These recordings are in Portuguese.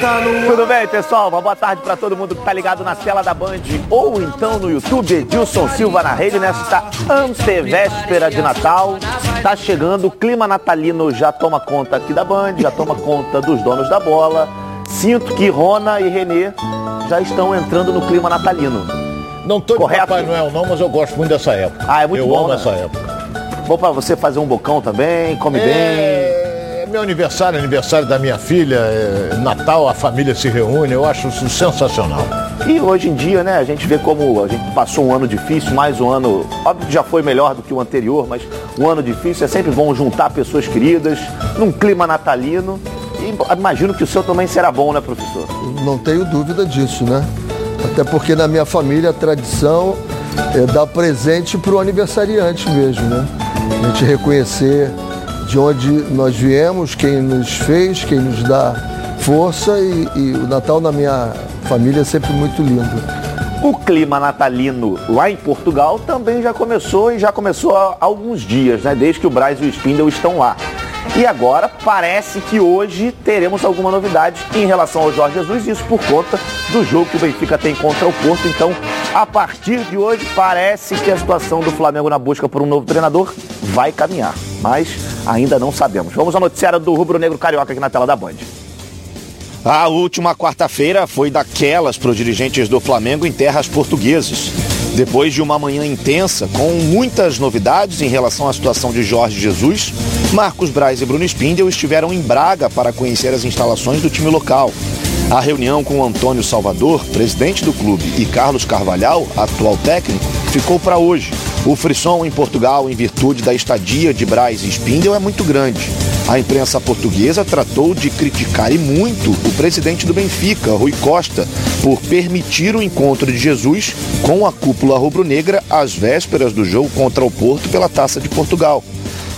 está no Tudo bem, pessoal? Uma boa tarde para todo mundo que tá ligado na tela da Band ou então no YouTube. Edilson Silva na rede nesta antevéspera de Natal. Tá chegando, o clima natalino já toma conta aqui da Band, já toma conta dos donos da bola. Sinto que Rona e Renê já estão entrando no clima natalino. Não tô de Correto. Papai Noel não, mas eu gosto muito dessa época. Ah, é muito eu bom, amo né? essa época. Bom para você fazer um bocão também, come bem. É meu aniversário, aniversário da minha filha, é Natal, a família se reúne, eu acho isso sensacional. E hoje em dia, né, a gente vê como a gente passou um ano difícil, mais um ano, óbvio que já foi melhor do que o anterior, mas um ano difícil é sempre bom juntar pessoas queridas, num clima natalino. E imagino que o seu também será bom, né, professor? Não tenho dúvida disso, né? Até porque na minha família a tradição é dar presente para o aniversariante mesmo, né? A gente reconhecer de onde nós viemos, quem nos fez, quem nos dá força e, e o Natal na minha família é sempre muito lindo. O clima natalino lá em Portugal também já começou e já começou há alguns dias, né? Desde que o Braz e o Spindle estão lá. E agora parece que hoje teremos alguma novidade em relação ao Jorge Jesus, isso por conta do jogo que o Benfica tem contra o Porto. Então, a partir de hoje, parece que a situação do Flamengo na busca por um novo treinador vai caminhar. Mas ainda não sabemos. Vamos ao noticiário do Rubro Negro Carioca aqui na tela da Band. A última quarta-feira foi daquelas para os dirigentes do Flamengo em terras portuguesas. Depois de uma manhã intensa, com muitas novidades em relação à situação de Jorge Jesus, Marcos Braz e Bruno Spindel estiveram em Braga para conhecer as instalações do time local. A reunião com Antônio Salvador, presidente do clube, e Carlos Carvalhal, atual técnico, ficou para hoje. O frisson em Portugal, em virtude da estadia de Braz e Spindel, é muito grande. A imprensa portuguesa tratou de criticar e muito o presidente do Benfica, Rui Costa, por permitir o encontro de Jesus com a cúpula rubro-negra às vésperas do jogo contra o Porto pela Taça de Portugal.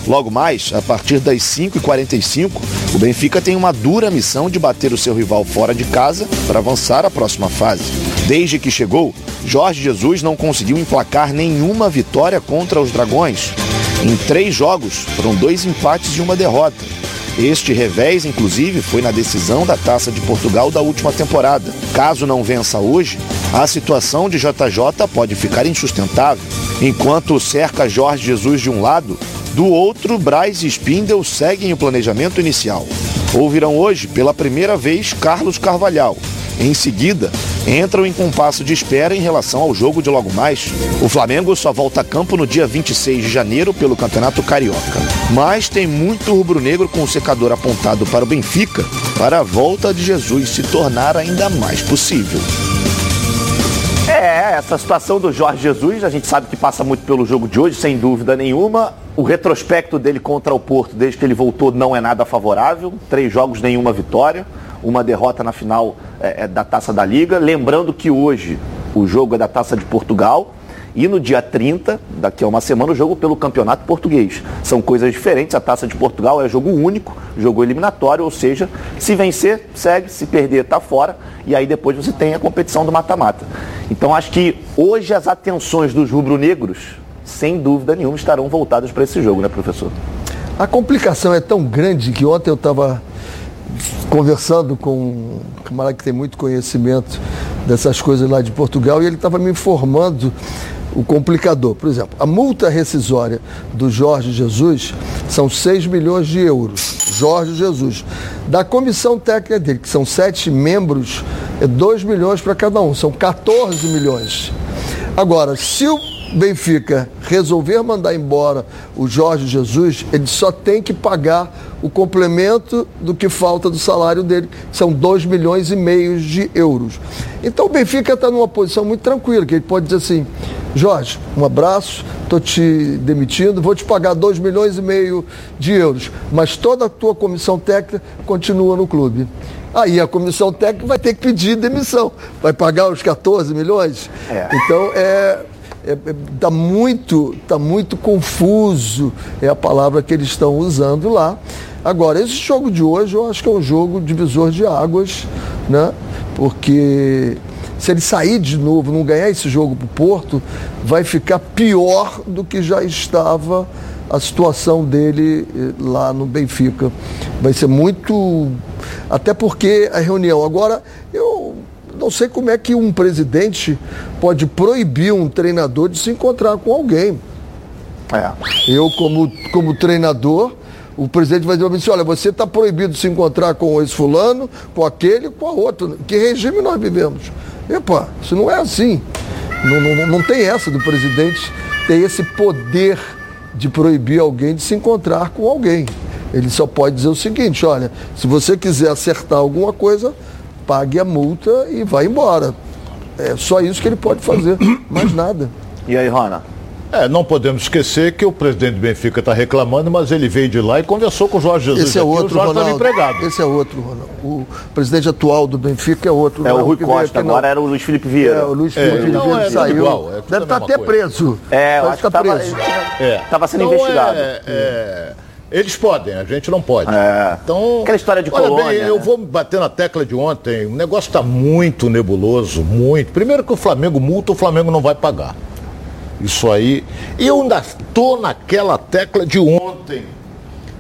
Logo mais, a partir das 5h45, o Benfica tem uma dura missão de bater o seu rival fora de casa para avançar à próxima fase. Desde que chegou, Jorge Jesus não conseguiu emplacar nenhuma vitória contra os Dragões. Em três jogos, foram dois empates e uma derrota. Este revés, inclusive, foi na decisão da Taça de Portugal da última temporada. Caso não vença hoje, a situação de JJ pode ficar insustentável. Enquanto cerca Jorge Jesus de um lado, do outro, Braz e Spindel seguem o planejamento inicial. Ouvirão hoje, pela primeira vez, Carlos Carvalhal. Em seguida, entram em compasso de espera em relação ao jogo de logo mais. O Flamengo só volta a campo no dia 26 de janeiro pelo Campeonato Carioca. Mas tem muito rubro-negro com o secador apontado para o Benfica para a volta de Jesus se tornar ainda mais possível. É, essa situação do Jorge Jesus, a gente sabe que passa muito pelo jogo de hoje, sem dúvida nenhuma. O retrospecto dele contra o Porto, desde que ele voltou, não é nada favorável. Três jogos, nenhuma vitória. Uma derrota na final é, é, da Taça da Liga. Lembrando que hoje o jogo é da Taça de Portugal. E no dia 30, daqui a uma semana, o jogo pelo Campeonato Português. São coisas diferentes. A Taça de Portugal é jogo único, jogo eliminatório, ou seja, se vencer, segue, se perder, está fora. E aí depois você tem a competição do mata-mata. Então acho que hoje as atenções dos rubro-negros, sem dúvida nenhuma, estarão voltadas para esse jogo, né, professor? A complicação é tão grande que ontem eu estava conversando com um camarada que tem muito conhecimento dessas coisas lá de Portugal e ele estava me informando o complicador. Por exemplo, a multa rescisória do Jorge Jesus são 6 milhões de euros. Jorge Jesus. Da comissão técnica dele, que são sete membros, é 2 milhões para cada um, são 14 milhões. Agora, se o Benfica resolver mandar embora o Jorge Jesus, ele só tem que pagar o complemento do que falta do salário dele, que são 2 milhões e meio de euros. Então o Benfica está numa posição muito tranquila, que ele pode dizer assim, Jorge, um abraço, estou te demitindo, vou te pagar 2 milhões e meio de euros, mas toda a tua comissão técnica continua no clube. Aí a comissão técnica vai ter que pedir demissão. Vai pagar os 14 milhões? É. Então é, é, é, tá muito, tá muito confuso é a palavra que eles estão usando lá. Agora, esse jogo de hoje eu acho que é um jogo divisor de águas, né? Porque se ele sair de novo, não ganhar esse jogo para o Porto, vai ficar pior do que já estava a situação dele eh, lá no Benfica. Vai ser muito. Até porque a reunião. Agora, eu não sei como é que um presidente pode proibir um treinador de se encontrar com alguém. É. Eu, como, como treinador, o presidente vai dizer assim, olha, você está proibido de se encontrar com esse fulano, com aquele, com a outro. Que regime nós vivemos? Epa, isso não é assim. Não, não, não tem essa do presidente ter esse poder de proibir alguém de se encontrar com alguém. Ele só pode dizer o seguinte, olha, se você quiser acertar alguma coisa, pague a multa e vá embora. É só isso que ele pode fazer, mais nada. E aí, Rona? É, não podemos esquecer que o presidente do Benfica está reclamando, mas ele veio de lá e conversou com o Jorge Jesus. Esse é outro, o Jorge Ronaldo, empregado. Esse é outro, Ronaldo. O presidente atual do Benfica é outro. É o Rui Costa, agora era o Luiz Felipe Vieira. É, o Luiz é, Felipe é, Vieira saiu. Igual, é Deve estar tá até coisa. preso. É, eu acho que estava é. sendo então, investigado. É, é, eles podem, a gente não pode. É. Então, Aquela história de olha colônia, bem, né? eu vou bater na tecla de ontem. O negócio está muito nebuloso, muito. Primeiro que o Flamengo multa, o Flamengo não vai pagar. Isso aí. Eu ainda estou naquela tecla de ontem.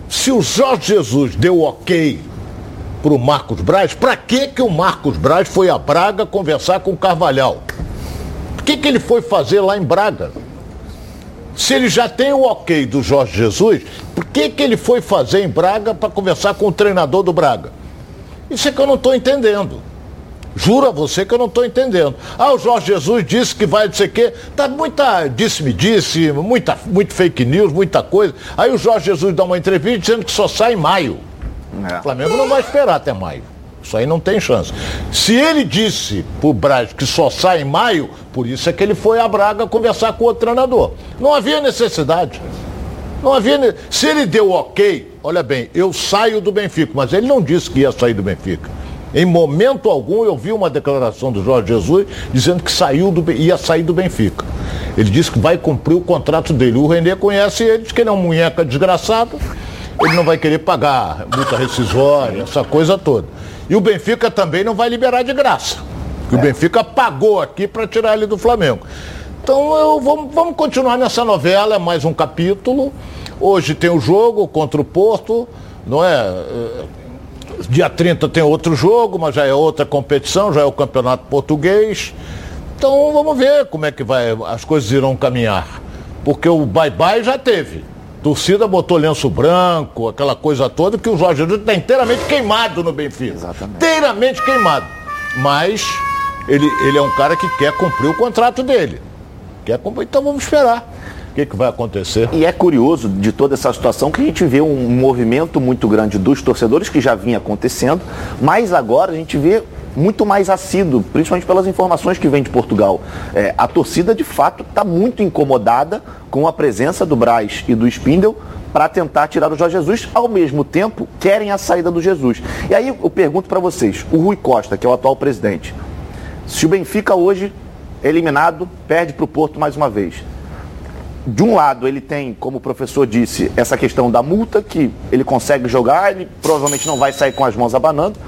Se o Jorge Jesus deu ok para o Marcos Braz, para que, que o Marcos Braz foi a Braga conversar com o Carvalhal? O que, que ele foi fazer lá em Braga? Se ele já tem o ok do Jorge Jesus, por que, que ele foi fazer em Braga para conversar com o treinador do Braga? Isso é que eu não estou entendendo. Juro a você que eu não estou entendendo. Ah, o Jorge Jesus disse que vai não sei o quê. Tá muita disse-me disse, muita, muito fake news, muita coisa. Aí o Jorge Jesus dá uma entrevista dizendo que só sai em maio. É. O Flamengo não vai esperar até maio. Isso aí não tem chance. Se ele disse pro Braz que só sai em maio, por isso é que ele foi a Braga conversar com o treinador. Não havia necessidade. Não havia. Se ele deu ok, olha bem, eu saio do Benfica, mas ele não disse que ia sair do Benfica. Em momento algum eu vi uma declaração do Jorge Jesus dizendo que saiu do, ia sair do Benfica. Ele disse que vai cumprir o contrato dele. O Renê conhece ele, diz que ele é um munheca desgraçado, ele não vai querer pagar multa rescisória, essa coisa toda. E o Benfica também não vai liberar de graça. É. O Benfica pagou aqui para tirar ele do Flamengo. Então eu, vamos, vamos continuar nessa novela, é mais um capítulo. Hoje tem o jogo contra o Porto, não é? Dia 30 tem outro jogo, mas já é outra competição, já é o campeonato português. Então vamos ver como é que vai, as coisas irão caminhar. Porque o bye-bye já teve. Torcida botou lenço branco, aquela coisa toda, que o Jorge Jesus está inteiramente queimado no Benfica. Exatamente. Inteiramente queimado. Mas ele, ele é um cara que quer cumprir o contrato dele. Quer cumprir, então vamos esperar o que, que, vai acontecer? E é curioso de toda essa situação que a gente vê um movimento muito grande dos torcedores que já vinha acontecendo, mas agora a gente vê muito mais assíduo, principalmente pelas informações que vem de Portugal. É, a torcida de fato está muito incomodada com a presença do Braz e do Spindle para tentar tirar o Jorge Jesus, ao mesmo tempo querem a saída do Jesus. E aí eu pergunto para vocês, o Rui Costa, que é o atual presidente, se o Benfica hoje eliminado, perde para o Porto mais uma vez de um lado, ele tem, como o professor disse, essa questão da multa, que ele consegue jogar, ele provavelmente não vai sair com as mãos abanando,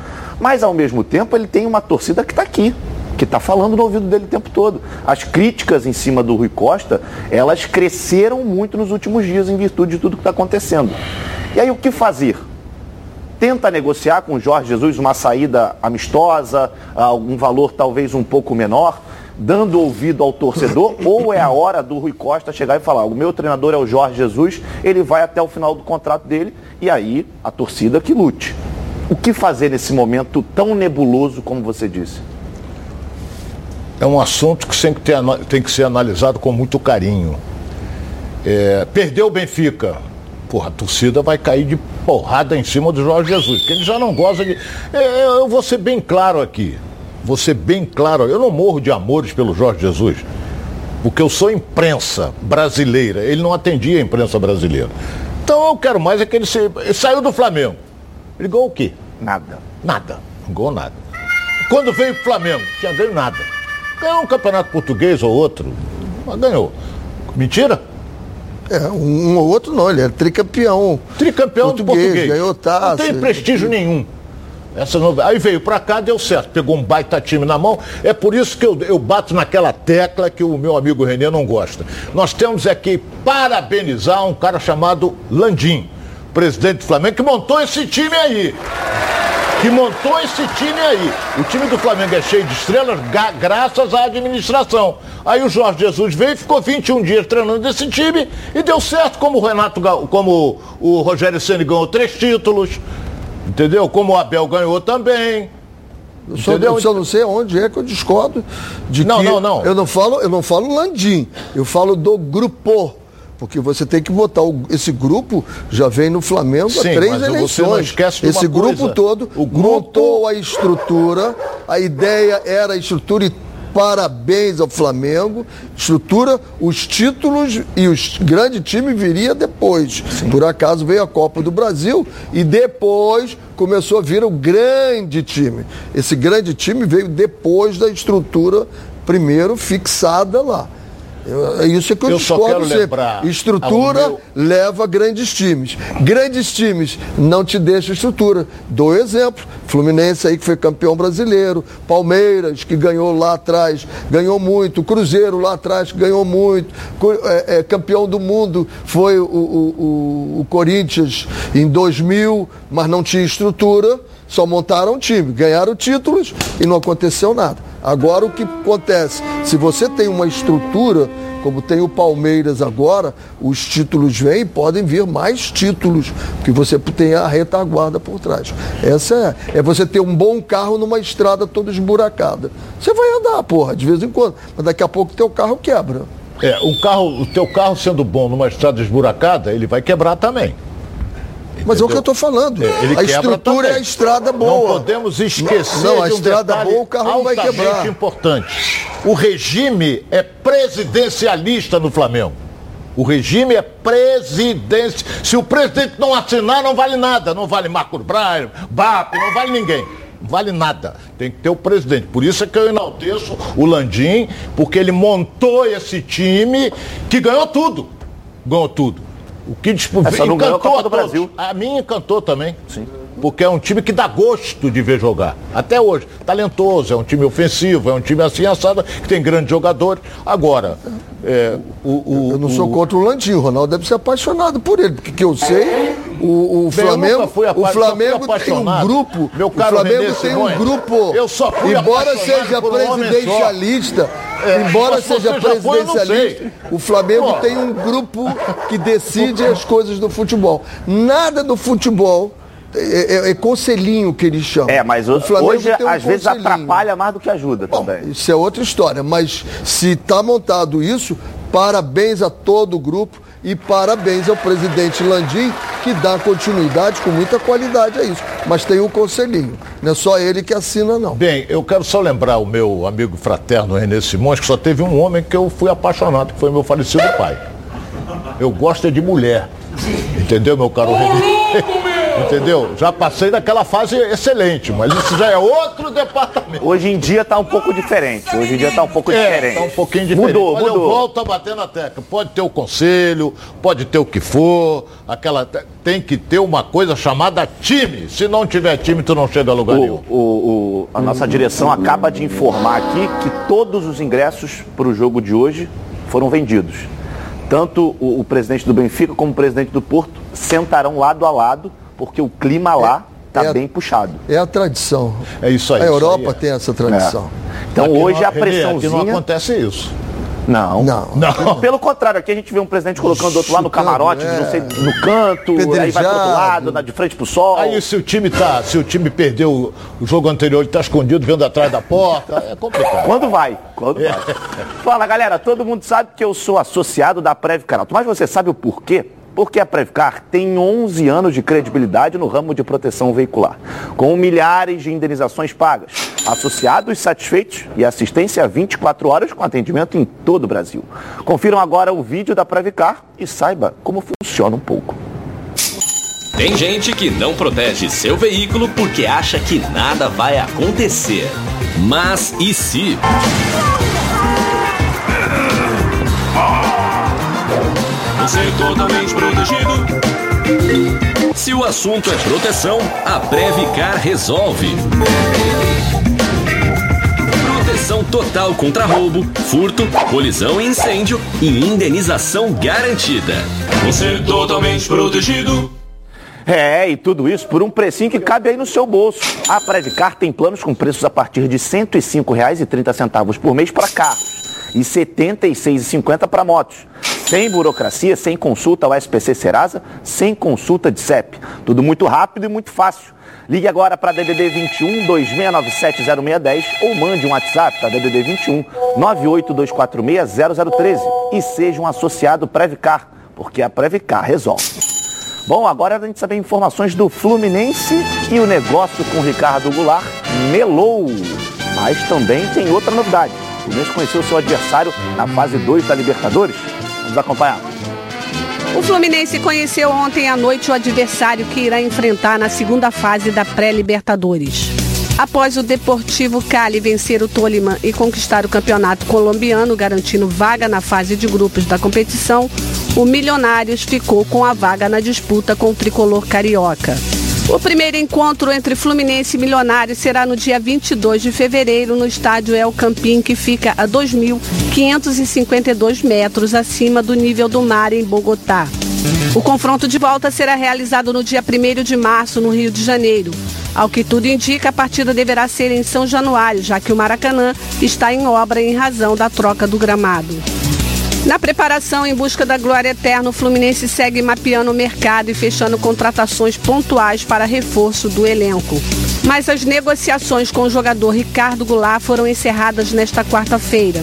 mas ao mesmo tempo ele tem uma torcida que está aqui, que está falando no ouvido dele o tempo todo. As críticas em cima do Rui Costa, elas cresceram muito nos últimos dias em virtude de tudo que está acontecendo. E aí o que fazer? Tenta negociar com o Jorge Jesus uma saída amistosa, algum valor talvez um pouco menor dando ouvido ao torcedor, ou é a hora do Rui Costa chegar e falar: o meu treinador é o Jorge Jesus, ele vai até o final do contrato dele, e aí a torcida que lute. O que fazer nesse momento tão nebuloso como você disse? É um assunto que tem que, ser analisado com muito carinho. É, perdeu o Benfica. Porra, a torcida vai cair de porrada em cima do Jorge Jesus, porque ele já não gosta de. É, eu vou ser bem claro aqui vou ser bem claro, eu não morro de amores pelo Jorge Jesus, porque eu sou imprensa brasileira, ele não atendia a imprensa brasileira. Então eu quero mais é que ele, se, ele saiu do Flamengo. Ele ganhou o quê? Nada. Nada. Não ganhou nada. Quando veio pro Flamengo, tinha ganho nada. Ganhou um campeonato português ou outro, mas ganhou. Mentira? É, um ou outro não, ele é tricampeão. Tricampeão português, do português. Ganhou taça. Não tem prestígio nenhum. Essa não... Aí veio para cá, deu certo, pegou um baita time na mão. É por isso que eu, eu bato naquela tecla que o meu amigo Renê não gosta. Nós temos aqui parabenizar um cara chamado Landim, presidente do Flamengo, que montou esse time aí que montou esse time aí. O time do Flamengo é cheio de estrelas graças à administração. Aí o Jorge Jesus veio e ficou 21 dias treinando esse time e deu certo, como o Renato, como o Rogério Ceni ganhou três títulos, entendeu? Como o Abel ganhou também. Eu só, eu só, não sei onde é que eu discordo de não, que não, não. eu não falo, eu não falo Landim, eu falo do grupo. Porque você tem que votar. Esse grupo já vem no Flamengo Sim, há três eleições. Esse grupo coisa. todo o grupo... montou a estrutura. A ideia era a estrutura e parabéns ao Flamengo. Estrutura, os títulos e o grande time viria depois. Sim. Por acaso veio a Copa do Brasil e depois começou a vir o grande time. Esse grande time veio depois da estrutura primeiro fixada lá. Eu, é isso que eu, eu discordo sempre. Estrutura meu... leva grandes times. Grandes times não te deixam estrutura. Dou exemplo. Fluminense aí que foi campeão brasileiro. Palmeiras, que ganhou lá atrás, ganhou muito. Cruzeiro lá atrás, que ganhou muito. É, é, campeão do mundo foi o, o, o, o Corinthians em 2000, mas não tinha estrutura. Só montaram um time, ganharam títulos e não aconteceu nada. Agora o que acontece? Se você tem uma estrutura, como tem o Palmeiras agora, os títulos vêm e podem vir mais títulos, porque você tem a retaguarda por trás. Essa é, é você ter um bom carro numa estrada toda esburacada. Você vai andar, porra, de vez em quando, mas daqui a pouco teu carro quebra. É, o carro, o teu carro sendo bom numa estrada esburacada, ele vai quebrar também. Mas é o que eu estou falando. É, a estrutura é a estrada boa. Não podemos esquecer não, a de um estrada boa, o carro vai quebrar. importante. O regime é presidencialista no Flamengo. O regime é presidência. Se o presidente não assinar, não vale nada. Não vale Marco Braille, BAP, não vale ninguém. Não vale nada. Tem que ter o presidente. Por isso é que eu enalteço o Landim, porque ele montou esse time que ganhou tudo. Ganhou tudo. O que disputou. Essa não ganhou a Copa do Brasil. A minha encantou também. Sim. Porque é um time que dá gosto de ver jogar. Até hoje. Talentoso, é um time ofensivo, é um time assim assado, que tem grandes jogadores. Agora, é, o, o, Eu não sou contra o Landinho, o Ronaldo deve ser apaixonado por ele, porque que eu sei, o, o Bem, Flamengo, o Flamengo tem um grupo. Meu caro o Flamengo René tem Simões, um grupo. Eu só fui embora seja presidencialista, é, embora seja presidencialista, o Flamengo Pô. tem um grupo que decide as coisas do futebol. Nada do futebol é, é, é, conselhinho que eles chamam. É, mas o, hoje um às vezes atrapalha mais do que ajuda Bom, também. Isso é outra história, mas se está montado isso, parabéns a todo o grupo e parabéns ao presidente Landim, que dá continuidade com muita qualidade a isso. Mas tem um conselhinho, não é só ele que assina, não. Bem, eu quero só lembrar o meu amigo fraterno Renê Simões, que só teve um homem que eu fui apaixonado, que foi meu falecido pai. Eu gosto é de mulher. Entendeu, meu caro Renê? Entendeu? Já passei daquela fase excelente, mas isso já é outro departamento. Hoje em dia está um pouco diferente. Hoje em dia está um pouco é, diferente. Está um pouquinho diferente. Mudou, mas mudou. eu volto a bater na tecla. Pode ter o conselho, pode ter o que for, aquela tem que ter uma coisa chamada time. Se não tiver time, tu não chega a lugar o, nenhum. O, o, a nossa direção acaba de informar aqui que todos os ingressos para o jogo de hoje foram vendidos. Tanto o, o presidente do Benfica como o presidente do Porto sentarão lado a lado porque o clima lá está é, é bem puxado. É a tradição. É isso aí. A Europa aí, tem essa tradição. É. Então aqui hoje não, a pressãozinha... Aqui não acontece isso. Não. Não. não. Pelo contrário, aqui a gente vê um presidente colocando do outro lado no camarote, é. sei, no canto, aí vai pro outro lado, na, de frente pro sol. Aí se o time tá, se o time perdeu o jogo anterior, ele tá escondido, vendo atrás da porta, é complicado. Quando vai? Quando é. vai? Fala, galera, todo mundo sabe que eu sou associado da Prev Canal. Mas você sabe o porquê? Porque a Previcar tem 11 anos de credibilidade no ramo de proteção veicular, com milhares de indenizações pagas, associados satisfeitos e assistência 24 horas com atendimento em todo o Brasil. Confiram agora o vídeo da Previcar e saiba como funciona um pouco. Tem gente que não protege seu veículo porque acha que nada vai acontecer. Mas e se? Você totalmente protegido. Se o assunto é proteção, a Previcar resolve. Proteção total contra roubo, furto, colisão e incêndio e indenização garantida. Você totalmente protegido. É, e tudo isso por um precinho que cabe aí no seu bolso. A Previcar tem planos com preços a partir de R$ 105,30 por mês para carros e R$ 76,50 para motos. Sem burocracia, sem consulta ao SPC Serasa, sem consulta de CEP. Tudo muito rápido e muito fácil. Ligue agora para DDD 21 2697 0610 ou mande um WhatsApp para DDD 21 98246 0013 e seja um associado Previcar, porque a Previcar resolve. Bom, agora a gente saber informações do Fluminense e o negócio com Ricardo Goulart melou. Mas também tem outra novidade. O Fluminense conheceu seu adversário na fase 2 da Libertadores. Vamos acompanhar. O Fluminense conheceu ontem à noite o adversário que irá enfrentar na segunda fase da pré-Libertadores. Após o Deportivo Cali vencer o Tolima e conquistar o campeonato colombiano, garantindo vaga na fase de grupos da competição, o Milionários ficou com a vaga na disputa com o tricolor carioca. O primeiro encontro entre Fluminense e Milionários será no dia 22 de fevereiro no estádio El Campín, que fica a 2.552 metros acima do nível do mar em Bogotá. O confronto de volta será realizado no dia 1 de março, no Rio de Janeiro. Ao que tudo indica, a partida deverá ser em São Januário, já que o Maracanã está em obra em razão da troca do gramado. Na preparação em busca da glória eterna, o Fluminense segue mapeando o mercado e fechando contratações pontuais para reforço do elenco. Mas as negociações com o jogador Ricardo Goulart foram encerradas nesta quarta-feira.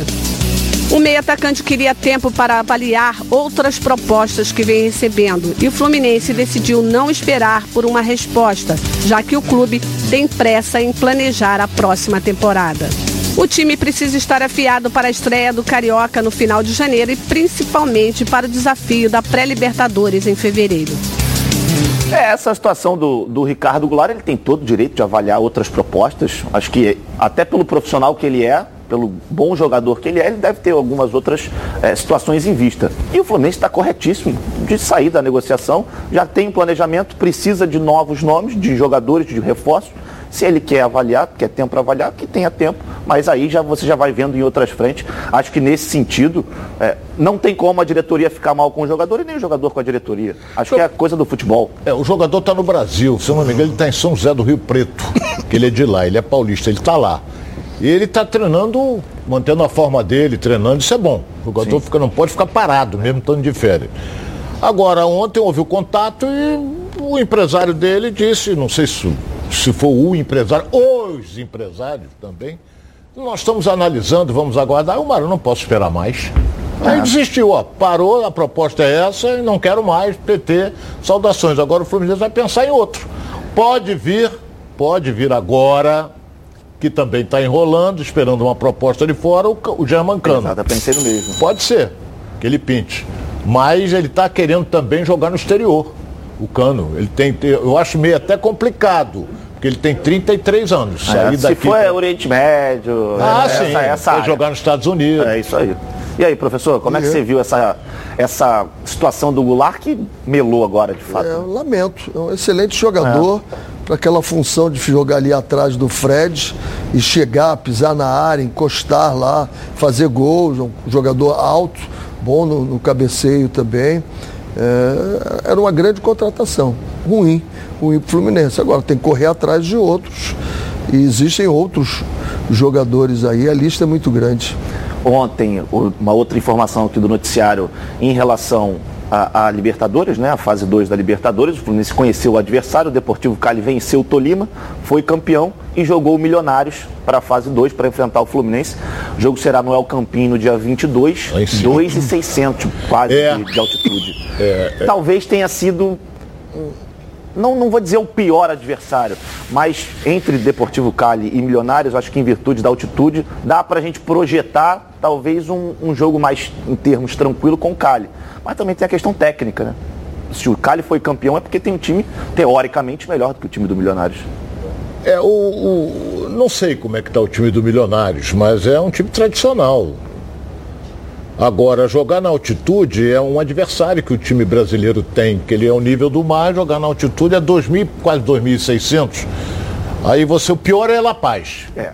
O meio atacante queria tempo para avaliar outras propostas que vem recebendo e o Fluminense decidiu não esperar por uma resposta, já que o clube tem pressa em planejar a próxima temporada. O time precisa estar afiado para a estreia do Carioca no final de janeiro e principalmente para o desafio da pré-Libertadores em fevereiro. É, essa situação do, do Ricardo Goulart, ele tem todo o direito de avaliar outras propostas. Acho que até pelo profissional que ele é, pelo bom jogador que ele é, ele deve ter algumas outras é, situações em vista. E o Fluminense está corretíssimo de sair da negociação, já tem um planejamento, precisa de novos nomes, de jogadores, de reforços. Se ele quer avaliar, quer tempo para avaliar, que tenha tempo, mas aí já você já vai vendo em outras frentes. Acho que nesse sentido, é, não tem como a diretoria ficar mal com o jogador e nem o jogador com a diretoria. Acho que é coisa do futebol. É, o jogador está no Brasil, se eu não me engano, ele está em São José do Rio Preto, que ele é de lá, ele é paulista, ele está lá. E ele está treinando, mantendo a forma dele, treinando, isso é bom. O jogador fica, não pode ficar parado, mesmo estando de férias. Agora, ontem houve o contato e o empresário dele disse, não sei se se for o empresário, os empresários também, nós estamos analisando, vamos aguardar. O Mário não posso esperar mais. Aí é. desistiu, ó, parou, a proposta é essa e não quero mais, PT, saudações. Agora o Fluminense vai pensar em outro. Pode vir, pode vir agora, que também está enrolando, esperando uma proposta de fora, o, o Germancano. Exato, pensei no mesmo. Pode ser, que ele pinte. Mas ele está querendo também jogar no exterior, o Cano. Ele tem, eu acho meio até complicado porque ele tem 33 anos. É, se for pra... Oriente Médio, ah, essa, sim, essa vai jogar nos Estados Unidos. É isso aí. E aí, professor, como é que você viu essa, essa situação do Goulart que melou agora, de fato? É, eu lamento. É um excelente jogador é. para aquela função de jogar ali atrás do Fred e chegar, pisar na área, encostar lá, fazer gols. Um jogador alto, bom no, no cabeceio também. É, era uma grande contratação. Ruim o Fluminense. Agora tem que correr atrás de outros. E existem outros jogadores aí, a lista é muito grande. Ontem, uma outra informação aqui do noticiário em relação a, a, Libertadores, né? A fase 2 da Libertadores. O Fluminense conheceu o adversário, o Deportivo Cali venceu o Tolima, foi campeão e jogou o Milionários para a fase 2 para enfrentar o Fluminense. O jogo será no El Campinho no dia 22, 2,600 quase é. de, de, altitude. É, é. Talvez tenha sido não, não vou dizer o pior adversário, mas entre Deportivo Cali e Milionários, acho que em virtude da altitude, dá para a gente projetar talvez um, um, jogo mais, em termos, tranquilo com o Cali. Mas também tem a questão técnica, né? Se o Cali foi campeão é porque tem um time, teoricamente, melhor do que o time do Milionários. É, o, o não sei como é que está o time do Milionários, mas é um time tradicional. Agora, jogar na altitude é um adversário que o time brasileiro tem, que ele é o nível do mar, jogar na altitude é 2.000, quase 2.600. Aí você, o pior é La Paz. É.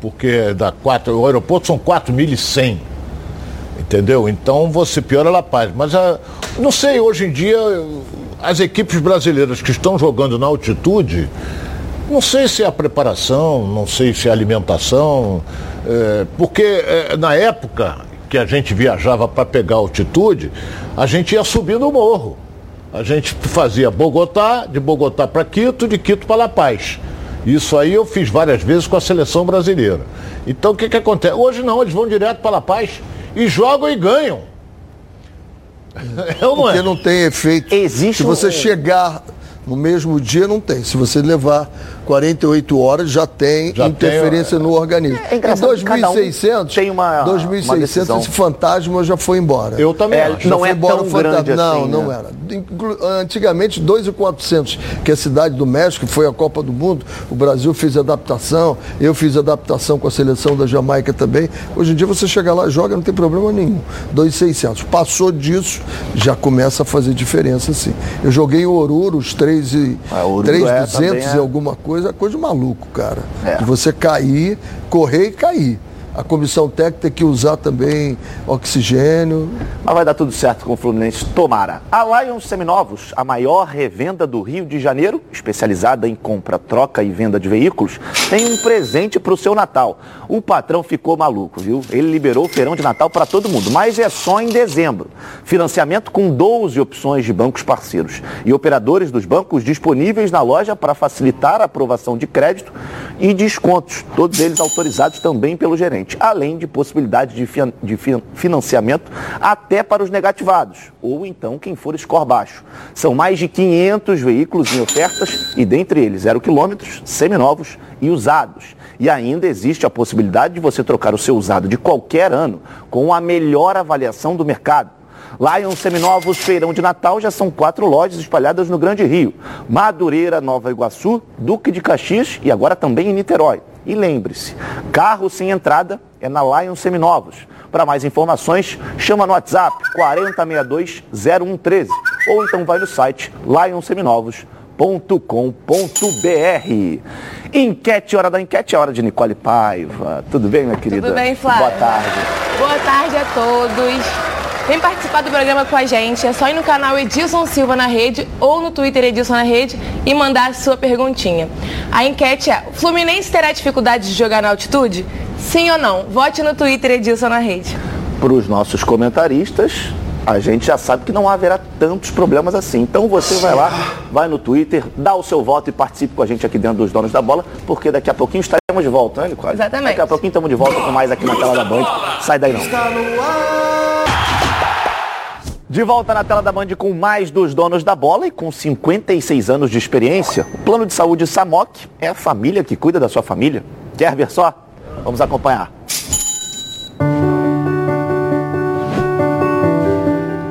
Porque da quatro, o aeroporto são 4.100. Entendeu? Então você pior é La Paz. Mas a, não sei, hoje em dia, as equipes brasileiras que estão jogando na altitude, não sei se é a preparação, não sei se é a alimentação, é, porque é, na época que a gente viajava para pegar altitude, a gente ia subindo o morro. A gente fazia Bogotá, de Bogotá para Quito, de Quito para La Paz. Isso aí eu fiz várias vezes com a seleção brasileira. Então o que, que acontece? Hoje não, eles vão direto para La Paz e jogam e ganham. É ou não é? Porque não tem efeito. Existe Se você um- chegar no mesmo dia, não tem. Se você levar 48 horas, já tem Já interferência tem, no organismo. É engraçado que cada um 2.600, tem uma- uma 2.600, decisão. esse fantasma já foi embora. Eu também É, não foi é embora tão o fantasma. grande Não, assim, não né? era. Antigamente, 2.400, que é a cidade do México, foi a Copa do Mundo, o Brasil fez adaptação, eu fiz adaptação com a seleção da Jamaica também. Hoje em dia você chega lá, joga, não tem problema nenhum. 2.600. Passou disso, já começa a fazer diferença, sim. Eu joguei em Oruro, os 3 e Ah, Oruro 3.200 é, é. e alguma coisa, coisa de maluco, cara. É. De você cair, correr e cair. A comissão técnica tem que usar também oxigênio. Mas vai dar tudo certo com o Fluminense, tomara. A Lions Seminovos, a maior revenda do Rio de Janeiro, especializada em compra, troca e venda de veículos, tem um presente para o seu Natal. O patrão ficou maluco, viu? Ele liberou o feirão de Natal para todo mundo, mas é só em dezembro. Financiamento com 12 opções de bancos parceiros e operadores dos bancos disponíveis na loja para facilitar a aprovação de crédito e descontos, todos eles autorizados também pelo gerente, além de possibilidade de, fian- de fian- financiamento até para os negativados, ou então quem for score baixo. São mais de 500 veículos em ofertas e dentre eles zero quilômetros, seminovos e usados. E ainda existe a possibilidade de você trocar o seu usado de qualquer ano com a melhor avaliação do mercado. Lion Seminovos Feirão de Natal já são quatro lojas espalhadas no Grande Rio. Madureira, Nova Iguaçu, Duque de Caxias e agora também em Niterói. E lembre-se, carro sem entrada é na Lion Seminovos. Para mais informações, chama no WhatsApp 4062-0113 ou então vai no site lionseminovos.com.br. Enquete, hora da enquete, é hora de Nicole Paiva. Tudo bem, minha querida? Tudo bem, Flávio? Boa tarde. Boa tarde a todos. Vem participar do programa com a gente. É só ir no canal Edilson Silva na rede ou no Twitter Edilson na rede e mandar a sua perguntinha. A enquete é: o Fluminense terá dificuldade de jogar na altitude? Sim ou não? Vote no Twitter Edilson na rede. para os nossos comentaristas, a gente já sabe que não haverá tantos problemas assim. Então você vai lá, vai no Twitter, dá o seu voto e participe com a gente aqui dentro dos Donos da Bola, porque daqui a pouquinho estaremos de volta, né, Nicole? Exatamente. Daqui a pouquinho estamos de volta com mais aqui na tela da Band. Sai daí não. De volta na tela da Band com mais dos donos da bola e com 56 anos de experiência, o plano de saúde Samok é a família que cuida da sua família. Quer ver só? Vamos acompanhar.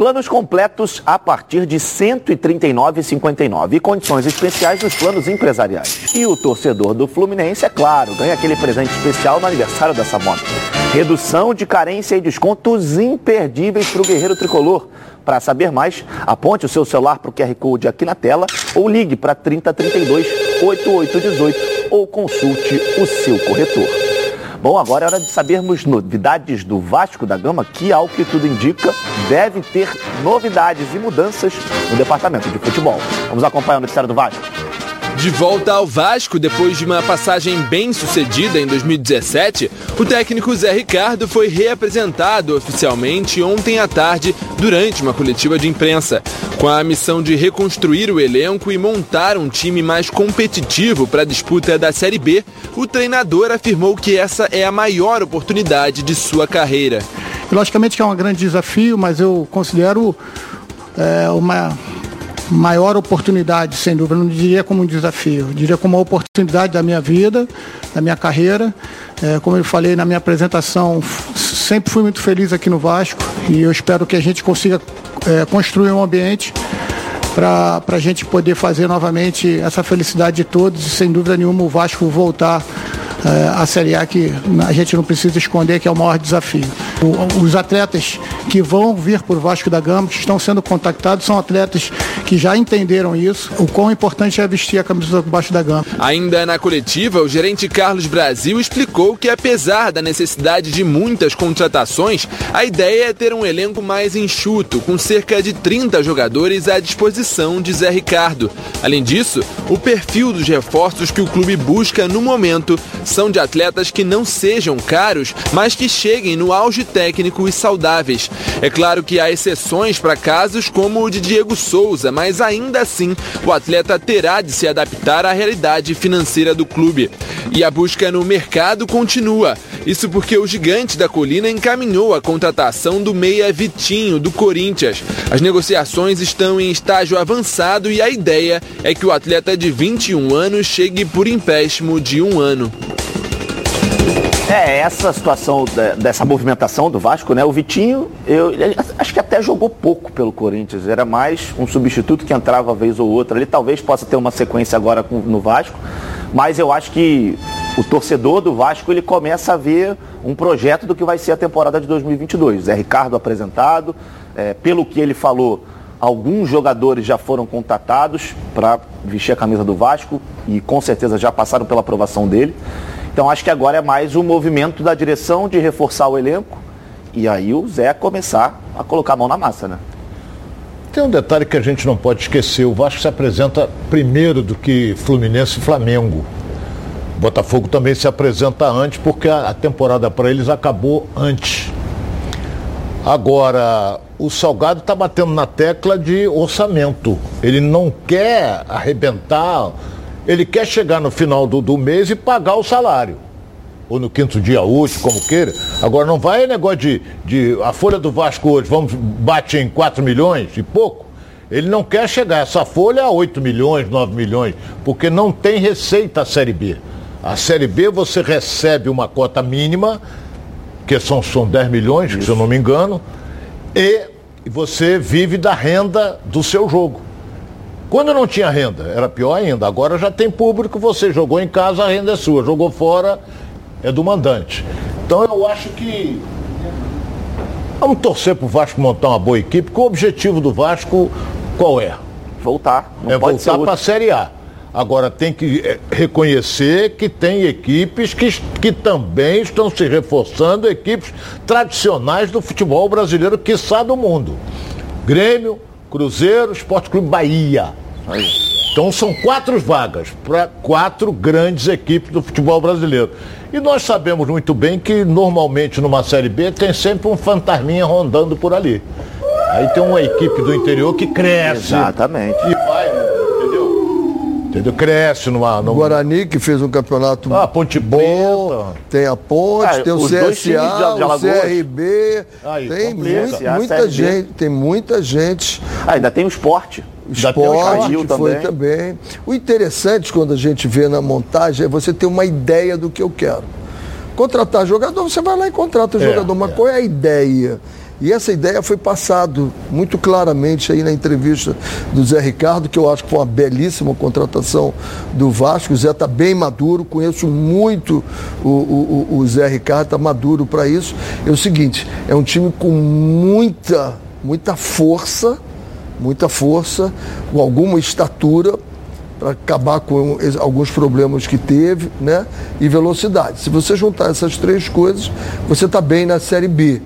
Planos completos a partir de R$ 139,59 e condições especiais nos planos empresariais. E o torcedor do Fluminense, é claro, ganha aquele presente especial no aniversário dessa moto. Redução de carência e descontos imperdíveis para o guerreiro tricolor. Para saber mais, aponte o seu celular para o QR Code aqui na tela ou ligue para 3032 8818 ou consulte o seu corretor. Bom, agora é hora de sabermos novidades do Vasco da Gama, que, ao que tudo indica, deve ter novidades e mudanças no departamento de futebol. Vamos acompanhar o noticiário do Vasco. De volta ao Vasco, depois de uma passagem bem sucedida em 2017, o técnico Zé Ricardo foi reapresentado oficialmente ontem à tarde durante uma coletiva de imprensa, com a missão de reconstruir o elenco e montar um time mais competitivo para a disputa da Série B. O treinador afirmou que essa é a maior oportunidade de sua carreira. Logicamente que é um grande desafio, mas eu considero é, uma maior oportunidade, sem dúvida. Não diria como um desafio, diria como uma oportunidade da minha vida, da minha carreira. É, como eu falei na minha apresentação, sempre fui muito feliz aqui no Vasco e eu espero que a gente consiga é, construir um ambiente para a gente poder fazer novamente essa felicidade de todos e sem dúvida nenhuma o Vasco voltar a Série A que a gente não precisa esconder que é o maior desafio. Os atletas que vão vir por Vasco da Gama, que estão sendo contactados, são atletas que já entenderam isso, o quão importante é vestir a camisa do Vasco da Gama. Ainda na coletiva, o gerente Carlos Brasil explicou que apesar da necessidade de muitas contratações, a ideia é ter um elenco mais enxuto, com cerca de 30 jogadores à disposição de Zé Ricardo. Além disso, o perfil dos reforços que o clube busca no momento são de atletas que não sejam caros, mas que cheguem no auge técnico e saudáveis. É claro que há exceções para casos como o de Diego Souza, mas ainda assim o atleta terá de se adaptar à realidade financeira do clube. E a busca no mercado continua. Isso porque o gigante da colina encaminhou a contratação do meia Vitinho, do Corinthians. As negociações estão em estágio avançado e a ideia é que o atleta de 21 anos chegue por empréstimo de um ano. É, essa situação dessa movimentação do Vasco, né? O Vitinho, eu acho que até jogou pouco pelo Corinthians. Era mais um substituto que entrava vez ou outra. Ele talvez possa ter uma sequência agora no Vasco, mas eu acho que o torcedor do Vasco ele começa a ver um projeto do que vai ser a temporada de 2022. É Ricardo apresentado, é, pelo que ele falou, alguns jogadores já foram contatados para vestir a camisa do Vasco e com certeza já passaram pela aprovação dele. Então acho que agora é mais um movimento da direção de reforçar o elenco e aí o Zé começar a colocar a mão na massa, né? Tem um detalhe que a gente não pode esquecer, o Vasco se apresenta primeiro do que Fluminense e Flamengo. Botafogo também se apresenta antes porque a temporada para eles acabou antes. Agora, o Salgado está batendo na tecla de orçamento. Ele não quer arrebentar ele quer chegar no final do, do mês e pagar o salário. Ou no quinto dia útil, como queira. Agora não vai negócio de, de. A folha do Vasco hoje, vamos, bate em 4 milhões e pouco. Ele não quer chegar essa folha a 8 milhões, 9 milhões, porque não tem receita a Série B. A Série B você recebe uma cota mínima, que são, são 10 milhões, se eu não me engano, e você vive da renda do seu jogo. Quando não tinha renda, era pior ainda. Agora já tem público, você jogou em casa, a renda é sua. Jogou fora, é do mandante. Então eu acho que. Vamos torcer para o Vasco montar uma boa equipe, porque o objetivo do Vasco qual é? Voltar. Não é voltar para a Série A. Agora tem que é, reconhecer que tem equipes que, que também estão se reforçando, equipes tradicionais do futebol brasileiro, que quiçá do mundo. Grêmio, Cruzeiro, Esporte Clube Bahia. Então são quatro vagas para quatro grandes equipes do futebol brasileiro. E nós sabemos muito bem que normalmente numa Série B tem sempre um fantasminha rondando por ali. Aí tem uma equipe do interior que cresce. Exatamente. E entendeu? Cresce numa, numa... Guarani, que fez um campeonato ah, Ponte bom. Tem a Ponte, ah, tem o CSA, de, de o CRB. Aí, tem muito, muita gente, tem muita gente. Ah, ainda tem o esporte. Esporte o foi também. também. O interessante quando a gente vê na montagem é você ter uma ideia do que eu quero. Contratar jogador, você vai lá e contrata o é, jogador, mas é. qual é a ideia? E essa ideia foi passado muito claramente aí na entrevista do Zé Ricardo, que eu acho que foi uma belíssima contratação do Vasco. O Zé está bem maduro, conheço muito o, o, o Zé Ricardo, está maduro para isso. É o seguinte, é um time com muita, muita força, muita força, com alguma estatura para acabar com alguns problemas que teve, né? E velocidade. Se você juntar essas três coisas, você está bem na Série B.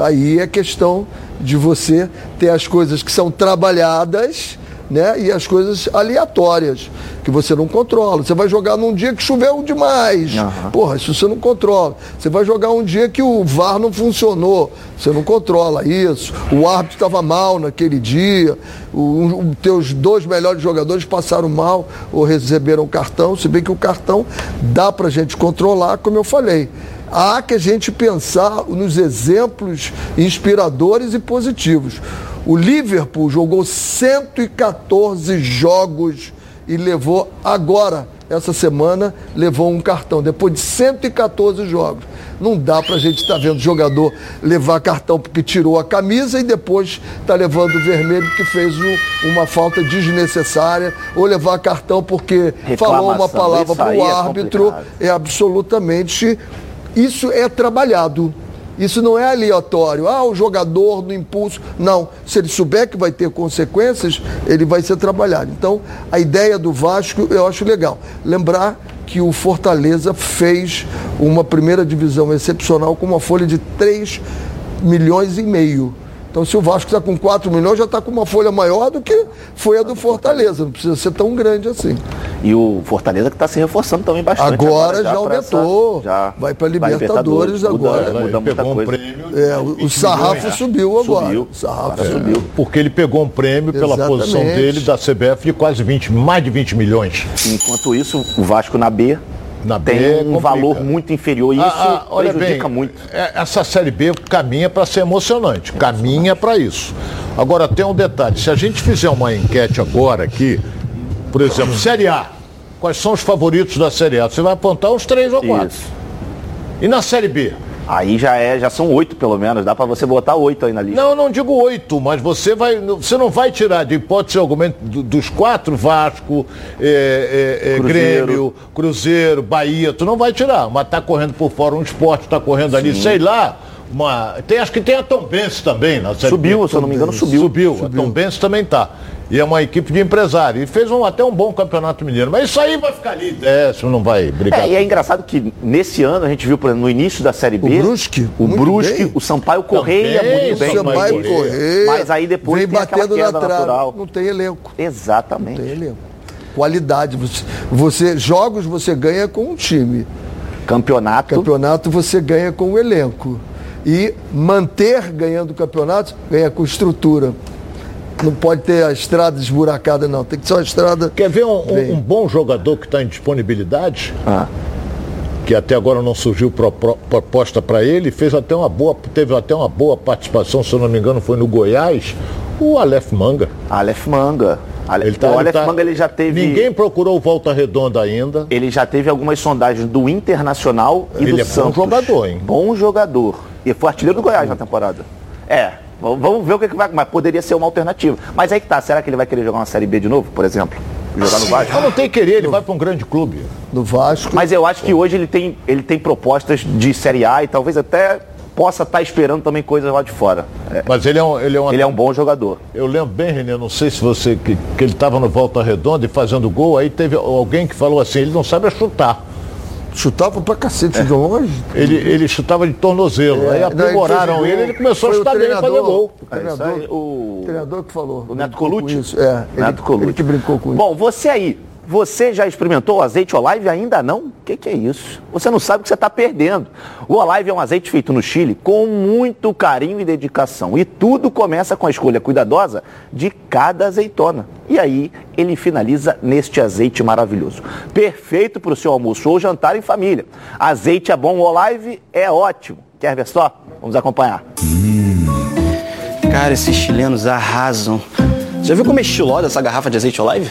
Aí é questão de você ter as coisas que são trabalhadas né? E as coisas aleatórias, que você não controla. Você vai jogar num dia que choveu demais. Porra, isso você não controla. Você vai jogar um dia que o VAR não funcionou. Você não controla isso. O árbitro estava mal naquele dia. Os teus dois melhores jogadores passaram mal ou receberam cartão. Se bem que o cartão dá pra gente controlar, como eu falei há que a gente pensar nos exemplos inspiradores e positivos. O Liverpool jogou 114 jogos e levou agora, essa semana, levou um cartão, depois de 114 jogos. Não dá pra gente estar tá vendo jogador levar cartão porque tirou a camisa e depois tá levando o vermelho porque fez um, uma falta desnecessária, ou levar cartão porque falou uma palavra para o árbitro. É, é absolutamente isso é trabalhado. Isso não é aleatório. Ah, o jogador no impulso. Não. Se ele souber que vai ter consequências, ele vai ser trabalhado. Então, a ideia do Vasco eu acho legal. Lembrar que o Fortaleza fez uma primeira divisão excepcional com uma folha de 3 milhões e meio. Então, se o Vasco está com 4 milhões, já está com uma folha maior do que foi a do Fortaleza. Não precisa ser tão grande assim. E o Fortaleza que está se reforçando também bastante. Agora, agora já, já aumentou. Essa, já vai para Libertadores, Libertadores agora. Muda, muda muita coisa. Um prêmio é, o, o sarrafo subiu agora. Subiu. O sarrafo é, subiu. Porque ele pegou um prêmio pela Exatamente. posição dele da CBF de quase 20, mais de 20 milhões. Enquanto isso, o Vasco na B na tem B um complica. valor muito inferior e ah, isso ah, olha prejudica bem, muito. É, essa Série B caminha para ser emocionante, caminha para isso. Agora tem um detalhe, se a gente fizer uma enquete agora aqui, por exemplo, Série A, quais são os favoritos da Série A? Você vai apontar uns três ou quatro. Isso. E na Série B? Aí já é, já são oito pelo menos, dá para você botar oito aí na lista. Não, não digo oito, mas você vai, você não vai tirar de hipótese algum dos quatro Vasco, é, é, é, Grêmio, Cruzeiro, Bahia, tu não vai tirar, mas tá correndo por fora um esporte, tá correndo Sim. ali, sei lá. Uma, tem, acho que tem a Tom Benz também na série Subiu, se eu não me engano, subiu. Subiu, subiu. a Tom Benz também tá e é uma equipe de empresário. E fez um, até um bom campeonato mineiro. Mas isso aí vai ficar ali décimo, não vai brigar. É, e é engraçado que nesse ano a gente viu, por exemplo, no início da Série B. O Brusque. O Brusque, bem. o Sampaio Correia Também, muito bem. O Sampaio Correia. Mas aí depois vem tem batendo na trave. natural. Não tem elenco. Exatamente. Não tem elenco. Qualidade. Você, você, jogos você ganha com um time. Campeonato. Campeonato você ganha com o elenco. E manter ganhando o campeonato ganha com estrutura. Não pode ter a estrada esburacada, não. Tem que ser uma estrada. Quer ver um, um, um bom jogador que está em disponibilidade? Ah. Que até agora não surgiu pro, pro, proposta para ele, fez até uma boa, teve até uma boa participação, se eu não me engano, foi no Goiás, o Aleph Manga. Aleph Manga. Ele tá, o Aleph tá, Manga ele já teve. Ninguém procurou volta redonda ainda. Ele já teve algumas sondagens do Internacional e ele do é Santos. Bom jogador, hein? Bom jogador. E foi artilheiro do Goiás na temporada. É, Vamos ver o que, que vai. Mas poderia ser uma alternativa. Mas aí que tá. Será que ele vai querer jogar uma Série B de novo, por exemplo? Jogar no Vasco? Não, não tem querer, ele vai para um grande clube. No Vasco. Mas eu acho que hoje ele tem, ele tem propostas de Série A e talvez até possa estar tá esperando também coisas lá de fora. É. Mas ele é um, ele é, um, ele é um bom jogador. Eu lembro bem, Renê, não sei se você, que, que ele estava no Volta Redonda e fazendo gol, aí teve alguém que falou assim, ele não sabe chutar. Chutava pra cacete é. de longe. Ele, ele chutava de tornozelo. É. Aí aprimoraram ele, ele começou Foi a chutar bem e fazer gol. O treinador, aí, o... o treinador que falou. O Neto Colucci? Isso, é. Neto ele, ele que brincou com isso. Bom, você aí, você já experimentou o azeite Olive? Ainda não? O que, que, é isso? Você não sabe o que você está perdendo. O Olive é um azeite feito no Chile com muito carinho e dedicação. E tudo começa com a escolha cuidadosa de cada azeitona. E aí ele finaliza neste azeite maravilhoso. Perfeito para o seu almoço ou jantar em família. Azeite é bom, o Olive é ótimo. Quer ver só? Vamos acompanhar. Hum, cara, esses chilenos arrasam. Já viu como é estilosa essa garrafa de azeite Olive?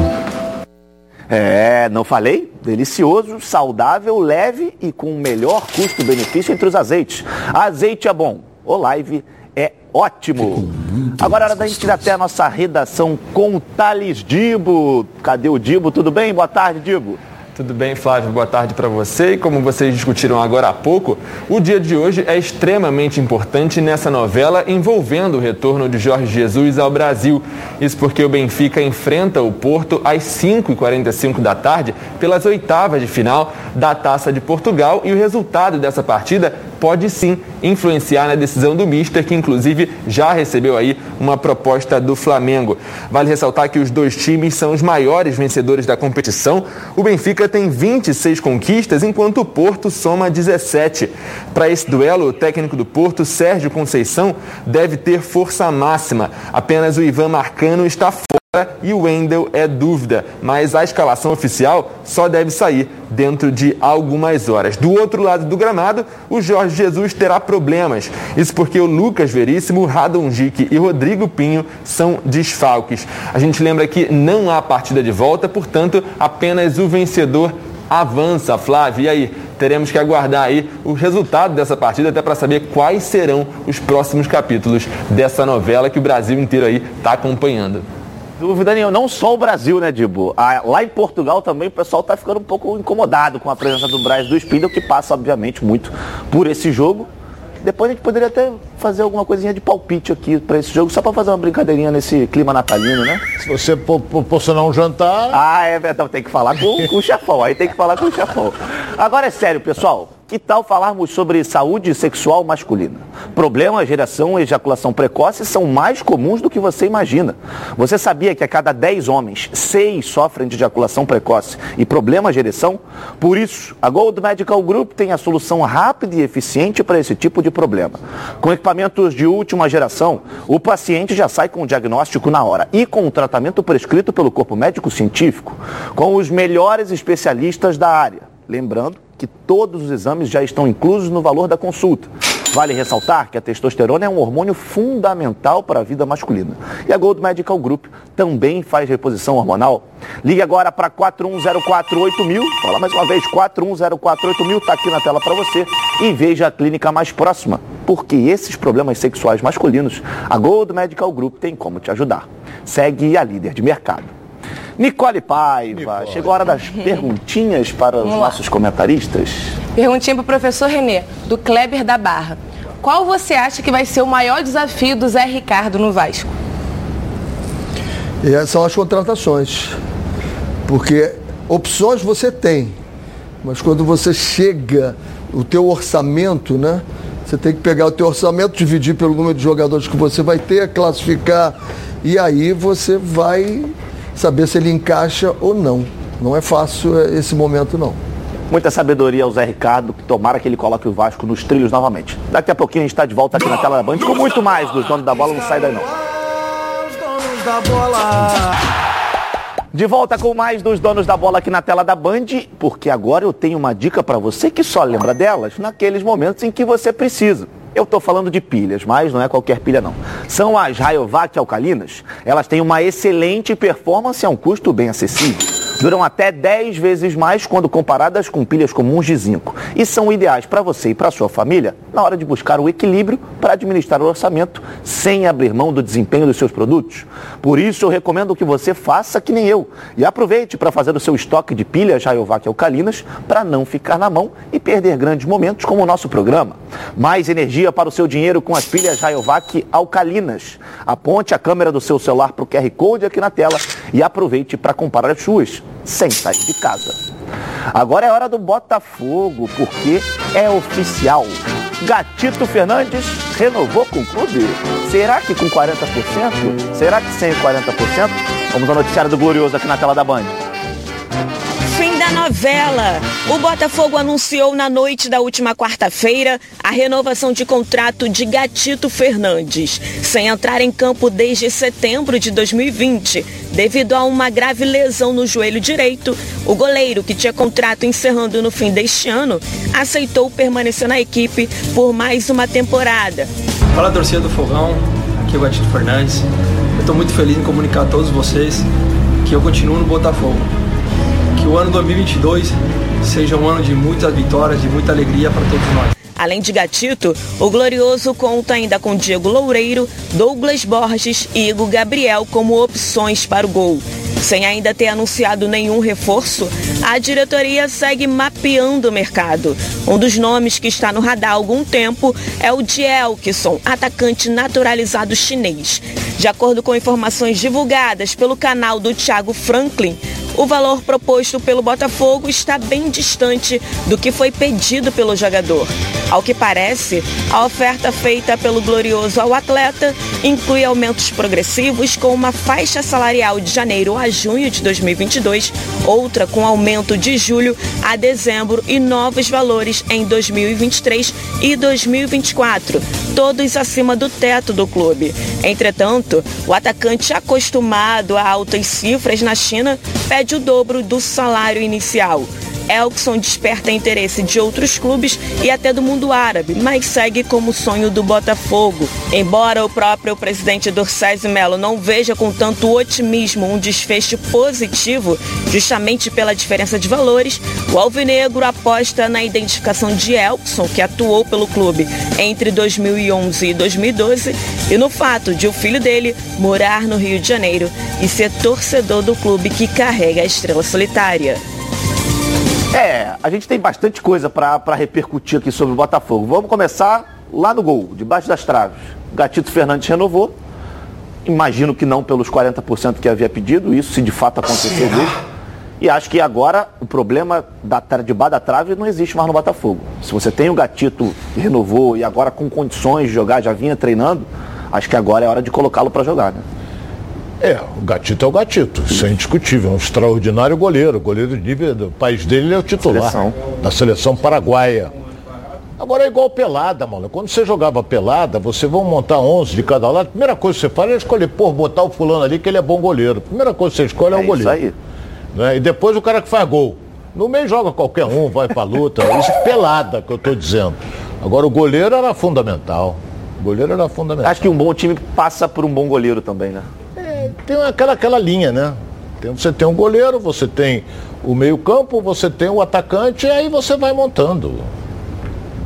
É, não falei? Delicioso, saudável, leve e com o melhor custo-benefício entre os azeites. Azeite é bom, o live é ótimo. Agora é hora da gente ir até a nossa redação com o Thales Dibo. Cadê o Dibo? Tudo bem? Boa tarde, Dibo. Tudo bem, Flávio? Boa tarde para você. E como vocês discutiram agora há pouco, o dia de hoje é extremamente importante nessa novela envolvendo o retorno de Jorge Jesus ao Brasil. Isso porque o Benfica enfrenta o Porto às 5h45 da tarde pelas oitavas de final da Taça de Portugal e o resultado dessa partida pode sim influenciar na decisão do Mister, que inclusive já recebeu aí uma proposta do Flamengo. Vale ressaltar que os dois times são os maiores vencedores da competição. O Benfica tem 26 conquistas, enquanto o Porto soma 17. Para esse duelo, o técnico do Porto, Sérgio Conceição, deve ter força máxima. Apenas o Ivan Marcano está fora e o Wendel é dúvida, mas a escalação oficial só deve sair dentro de algumas horas. Do outro lado do gramado, o Jorge Jesus terá problemas. Isso porque o Lucas Veríssimo, Radonjic e Rodrigo Pinho são desfalques. A gente lembra que não há partida de volta, portanto, apenas o vencedor avança, Flávio. E aí, teremos que aguardar aí o resultado dessa partida até para saber quais serão os próximos capítulos dessa novela que o Brasil inteiro aí está acompanhando. Dúvida nenhuma, não só o Brasil, né, Dibo? Ah, lá em Portugal também o pessoal está ficando um pouco incomodado com a presença do Braz do Spindle, que passa, obviamente, muito por esse jogo. Depois a gente poderia até fazer alguma coisinha de palpite aqui para esse jogo, só para fazer uma brincadeirinha nesse clima natalino, né? Se você proporcionar um jantar. Ah, é verdade, tem que falar com, com o chefão, aí tem que falar com o chefão. Agora é sério, pessoal. Que tal falarmos sobre saúde sexual masculina? Problemas, geração e ejaculação precoce são mais comuns do que você imagina. Você sabia que a cada 10 homens, 6 sofrem de ejaculação precoce e problemas de ereção? Por isso, a Gold Medical Group tem a solução rápida e eficiente para esse tipo de problema. Com equipamentos de última geração, o paciente já sai com o diagnóstico na hora e com o tratamento prescrito pelo corpo médico científico, com os melhores especialistas da área. Lembrando que todos os exames já estão inclusos no valor da consulta. Vale ressaltar que a testosterona é um hormônio fundamental para a vida masculina. E a Gold Medical Group também faz reposição hormonal. Ligue agora para 41048000, fala mais uma vez, 41048000, está aqui na tela para você e veja a clínica mais próxima, porque esses problemas sexuais masculinos, a Gold Medical Group tem como te ajudar. Segue a líder de mercado. Nicole Paiva, Nicole. chegou a hora das perguntinhas para os nossos comentaristas. Perguntinha para o professor Renê, do Kleber da Barra. Qual você acha que vai ser o maior desafio do Zé Ricardo no Vasco? E são as contratações. Porque opções você tem, mas quando você chega, o teu orçamento, né? Você tem que pegar o teu orçamento, dividir pelo número de jogadores que você vai ter, classificar, e aí você vai saber se ele encaixa ou não. Não é fácil é, esse momento, não. Muita sabedoria ao Zé Ricardo, que tomara que ele coloque o Vasco nos trilhos novamente. Daqui a pouquinho a gente está de volta aqui na tela da Band com muito mais dos donos da bola, não sai daí não. De volta com mais dos donos da bola aqui na tela da Band, porque agora eu tenho uma dica para você que só lembra delas naqueles momentos em que você precisa. Eu estou falando de pilhas, mas não é qualquer pilha não. São as Rayovac alcalinas. Elas têm uma excelente performance a um custo bem acessível duram até 10 vezes mais quando comparadas com pilhas comuns de zinco e são ideais para você e para sua família na hora de buscar o equilíbrio para administrar o orçamento sem abrir mão do desempenho dos seus produtos. Por isso eu recomendo que você faça que nem eu e aproveite para fazer o seu estoque de pilhas Rayovac alcalinas para não ficar na mão e perder grandes momentos como o nosso programa. Mais energia para o seu dinheiro com as pilhas Rayovac alcalinas. Aponte a câmera do seu celular para o QR Code aqui na tela e aproveite para comparar as suas sem sair de casa. Agora é hora do Botafogo, porque é oficial. Gatito Fernandes renovou com o clube. Será que com 40%? Será que sem 40%? Vamos ao noticiário do Glorioso aqui na tela da Band novela. O Botafogo anunciou na noite da última quarta-feira a renovação de contrato de Gatito Fernandes, sem entrar em campo desde setembro de 2020, devido a uma grave lesão no joelho direito. O goleiro, que tinha contrato encerrando no fim deste ano, aceitou permanecer na equipe por mais uma temporada. Fala torcida do Fogão, aqui é o Gatito Fernandes. Eu estou muito feliz em comunicar a todos vocês que eu continuo no Botafogo que o ano 2022 seja um ano de muitas vitórias, de muita alegria para todos nós. Além de Gatito, o Glorioso conta ainda com Diego Loureiro, Douglas Borges e Igor Gabriel como opções para o gol. Sem ainda ter anunciado nenhum reforço, a diretoria segue mapeando o mercado. Um dos nomes que está no radar há algum tempo é o de Elkson, atacante naturalizado chinês. De acordo com informações divulgadas pelo canal do Thiago Franklin, o valor proposto pelo Botafogo está bem distante do que foi pedido pelo jogador. Ao que parece, a oferta feita pelo Glorioso ao atleta inclui aumentos progressivos com uma faixa salarial de janeiro a junho de 2022, outra com aumento de julho a dezembro e novos valores em 2023 e 2024, todos acima do teto do clube. Entretanto, o atacante acostumado a altas cifras na China pede o dobro do salário inicial. Elkson desperta interesse de outros clubes e até do mundo árabe, mas segue como sonho do Botafogo. Embora o próprio presidente Dorcésio Melo não veja com tanto otimismo um desfecho positivo, justamente pela diferença de valores, o Alvinegro aposta na identificação de Elkson, que atuou pelo clube entre 2011 e 2012, e no fato de o filho dele morar no Rio de Janeiro e ser torcedor do clube que carrega a estrela solitária. É, a gente tem bastante coisa para repercutir aqui sobre o Botafogo. Vamos começar lá no gol, debaixo das traves. Gatito Fernandes renovou. Imagino que não pelos 40% que havia pedido, isso se de fato aconteceu mesmo. E acho que agora o problema da, de bar da trave não existe mais no Botafogo. Se você tem o Gatito que renovou e agora com condições de jogar, já vinha treinando, acho que agora é hora de colocá-lo para jogar, né? É, o Gatito é o Gatito, isso é indiscutível, é um extraordinário goleiro, goleiro de nível do país dele, ele é o titular Seleção. da seleção paraguaia. Agora é igual pelada, mano. Quando você jogava pelada, você vai montar 11 de cada lado, a primeira coisa que você faz é escolher, pô, botar o fulano ali que ele é bom goleiro. A primeira coisa que você escolhe é, o É goleiro. isso aí. Né? E depois o cara que faz gol. No meio joga qualquer um, vai pra luta. Isso é pelada que eu tô dizendo. Agora o goleiro era fundamental. O goleiro era fundamental. Acho que um bom time passa por um bom goleiro também, né? Tem aquela, aquela linha, né? Tem- você tem um goleiro, você tem o meio-campo, você tem o atacante, e aí você vai montando.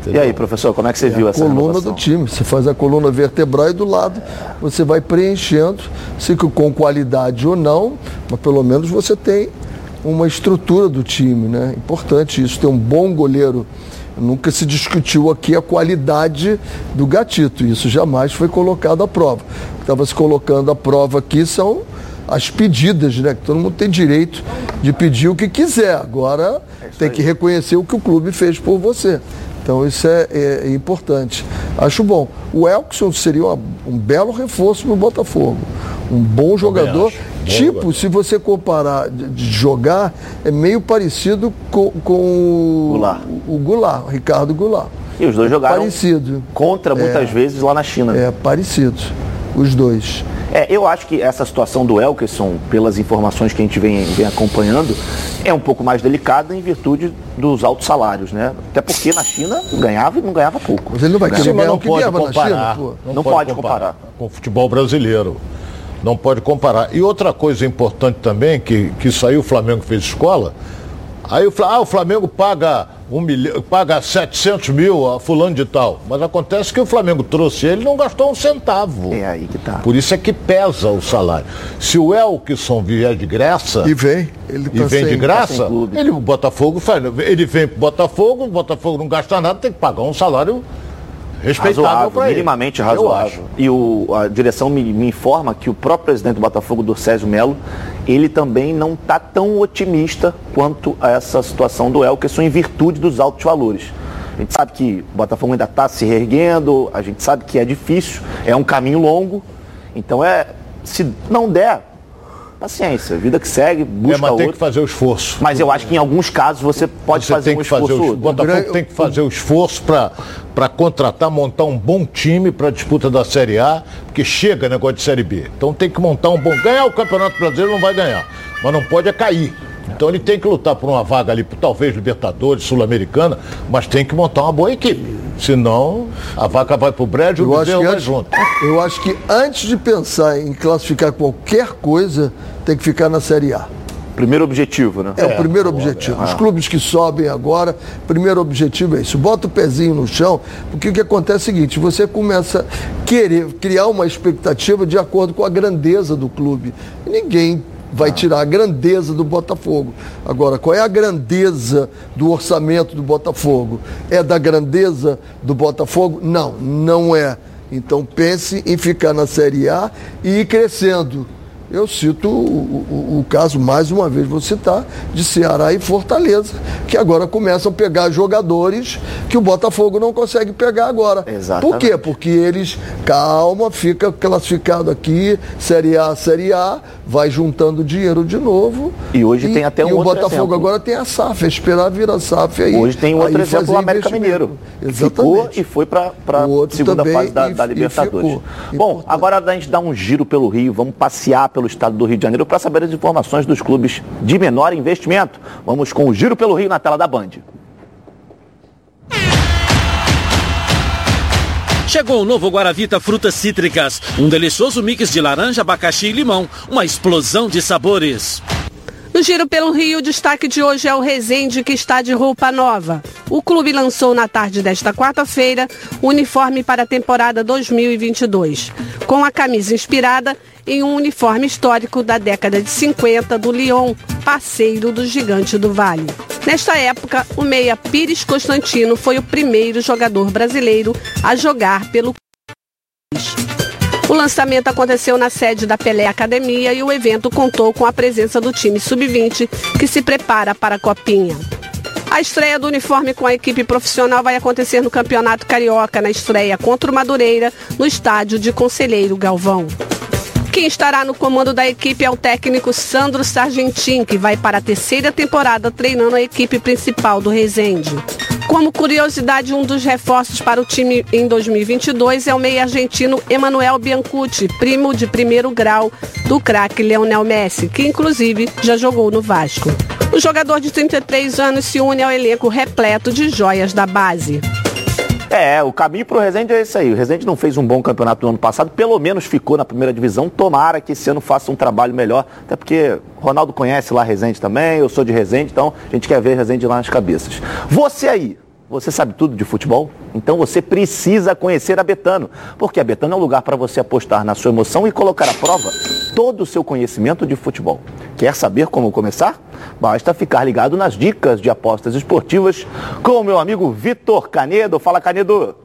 E aí, professor, como é que você viu a essa coluna renovação? do time. Você faz a coluna vertebral e do lado você vai preenchendo, se com com qualidade ou não, mas pelo menos você tem uma estrutura do time, né? Importante isso, ter um bom goleiro. Nunca se discutiu aqui a qualidade do gatito, isso jamais foi colocado à prova. O que estava se colocando à prova aqui são as pedidas, né? Que todo mundo tem direito de pedir o que quiser. Agora tem que reconhecer o que o clube fez por você. Então isso é, é- é importante. Acho bom. O Elkson seria uma- um belo reforço para o Botafogo. Um bom jogador. Tipo, se você comparar de, de jogar, é meio parecido com, com o, Goulart. o Goulart, o Ricardo Goulart. E os dois jogaram Parecido. contra muitas É. vezes lá na China. É, parecido. Os dois. É, eu acho que essa situação do Elkerson, pelas informações que a gente vem, vem acompanhando, é um pouco mais delicada em virtude dos altos salários, né? Até porque na China ganhava e não ganhava pouco. Mas ele não vai Né? querer ganhar não o que pode ganhava na comparar. China, pô. Não pode comparar. com o futebol brasileiro. Não pode comparar. E outra coisa importante também, que, que isso aí o Flamengo fez escola, aí o, ah, o Flamengo paga, um milhão, paga 700 mil a fulano de tal. Mas acontece que o Flamengo trouxe ele e não gastou um centavo. É aí que tá. Por isso é que pesa o salário. Se o Elkson vier de graça... E vem. Ele E tá vem de sem- graça, tá sem clube. ele, o Botafogo faz. Ele vem pro Botafogo, o Botafogo não gasta nada, tem que pagar um salário respeitável razoável, minimamente razoável. E o- a direção me, me informa que o próprio presidente do Botafogo, do Césio Melo, ele também não está tão otimista quanto a essa situação do Elkerson em virtude dos altos valores. A gente sabe que o Botafogo ainda está se reerguendo, a gente sabe que é difícil, é um caminho longo. Então é, se não der, paciência, vida que segue, busca É, mas tem outro. que fazer o esforço. Mas eu acho que em alguns casos você pode Você fazer tem um que fazer esforço. o, o. Botafogo tem que fazer o esforço para contratar, montar um bom time para a disputa da Série A, porque chega negócio de Série B. Então tem que montar um bom. Ganhar o Campeonato Brasileiro não vai ganhar, mas não pode é cair. Então ele tem que lutar por uma vaga ali, por talvez Libertadores, Sul-Americana, mas tem que montar uma boa equipe. Senão a vaca vai pro brejo e Eu o acho, bezerro que vai antes, junto. eu acho que antes de pensar em classificar qualquer coisa, tem que ficar na Série A. Primeiro objetivo, né? É, o primeiro objetivo. Os clubes que sobem agora, primeiro objetivo é isso. Bota o pezinho no chão, porque o que acontece é o seguinte, você começa a querer criar uma expectativa de acordo com a grandeza do clube. Ninguém vai tirar a grandeza do Botafogo. Agora, qual é a grandeza do orçamento do Botafogo? É da grandeza do Botafogo? Não, não é. Então pense em ficar na Série A e ir crescendo. Eu cito o, o, o, caso, mais uma vez vou citar, de Ceará e Fortaleza, que agora começam a pegar jogadores que o Botafogo não consegue pegar agora. Exatamente. Por quê? Porque eles, calma, fica classificado aqui, Série A, Série A, vai juntando dinheiro de novo. E hoje e, tem até um e outro o Botafogo exemplo. agora tem a SAF, é esperar vir a SAF aí. Hoje tem outro exemplo, o América Mineiro. Exatamente. Ficou e foi para a segunda fase da, e, da Libertadores. Bom, agora a gente dá um giro pelo Rio, vamos passear pelo estado do Rio de Janeiro para saber as informações dos clubes de menor investimento. Vamos com o giro pelo Rio na tela da Band. Chegou o novo Guaravita Frutas Cítricas, um delicioso mix de laranja, abacaxi e limão, uma explosão de sabores. No Giro pelo Rio, o destaque de hoje é o Resende, que está de roupa nova. O clube lançou na tarde desta quarta-feira o uniforme para a temporada 2022, com a camisa inspirada em um uniforme histórico da década de 50 do Lyon, parceiro do Gigante do Vale. Nesta época, o meia Pires Constantino foi o primeiro jogador brasileiro a jogar pelo o lançamento aconteceu na sede da Pelé Academia e o evento contou com a presença do time sub-20 que se prepara para a Copinha. A estreia do uniforme com a equipe profissional vai acontecer no Campeonato Carioca, na estreia contra o Madureira, no estádio de Conselheiro Galvão. Quem estará no comando da equipe é o técnico Sandro Sargentin, que vai para a terceira temporada treinando a equipe principal do Resende. Como curiosidade, um dos reforços para o time em 2022 é o meio argentino Emanuel Biancucci, primo de primeiro grau do craque Leonel Messi, que inclusive já jogou no Vasco. O jogador de 33 anos se une ao elenco repleto de joias da base. É, o caminho para o Resende é esse aí. O Resende não fez um bom campeonato no ano passado, pelo menos ficou na primeira divisão. Tomara que esse ano faça um trabalho melhor, até porque Ronaldo conhece lá Resende também, eu sou de Resende, então a gente quer ver Resende lá nas cabeças. Você aí, você sabe tudo de futebol? Então você precisa conhecer a Betano, porque a Betano é um lugar para você apostar na sua emoção e colocar à prova todo o seu conhecimento de futebol. Quer saber como começar? Basta ficar ligado nas dicas de apostas esportivas com o meu amigo Vitor Canedo. Fala, Canedo!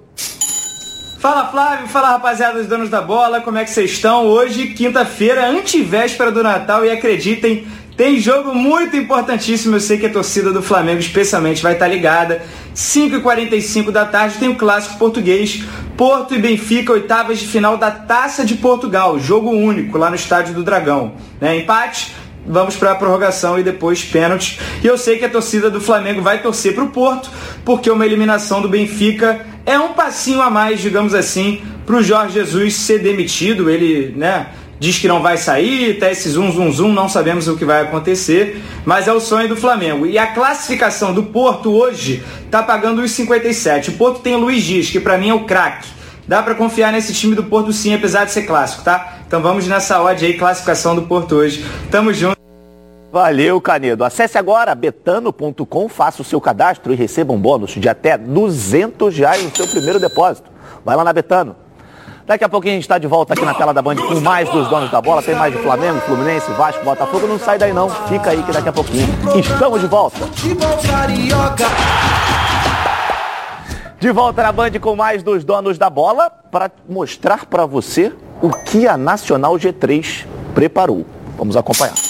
Fala Flávio, fala rapaziada dos donos da bola, como é que vocês estão? Hoje, quinta-feira, antivéspera do Natal e acreditem, tem jogo muito importantíssimo, eu sei que a torcida do Flamengo especialmente vai estar ligada. 5h45 da tarde tem o clássico português, Porto e Benfica, oitavas de final da Taça de Portugal, jogo único lá no Estádio do Dragão. Né? Empate, vamos para a prorrogação e depois pênalti. E eu sei que a torcida do Flamengo vai torcer para o Porto, porque uma eliminação do Benfica é um passinho a mais, digamos assim, para o Jorge Jesus ser demitido. Ele, né? Diz que não vai sair, tá esse zum, zum, zum, não sabemos o que vai acontecer, mas é o sonho do Flamengo. E a classificação do Porto hoje tá pagando os 57. O Porto tem o Luiz Dias, que para mim é o craque. Dá para confiar nesse time do Porto sim, apesar de ser clássico, tá? Então vamos nessa odd aí, classificação do Porto hoje. Tamo junto. Valeu, Canedo. Acesse agora betano.com, faça o seu cadastro e receba um bônus de até 200 reais no seu primeiro depósito. Vai lá na Betano. Daqui a pouquinho a gente está de volta aqui na tela da Band com mais dos donos da bola. Tem mais de Flamengo, Fluminense, Vasco, Botafogo. Não sai daí não. Fica aí que daqui a pouquinho estamos de volta. De volta na Band com mais dos donos da bola para mostrar para você o que a Nacional G3 preparou. Vamos acompanhar.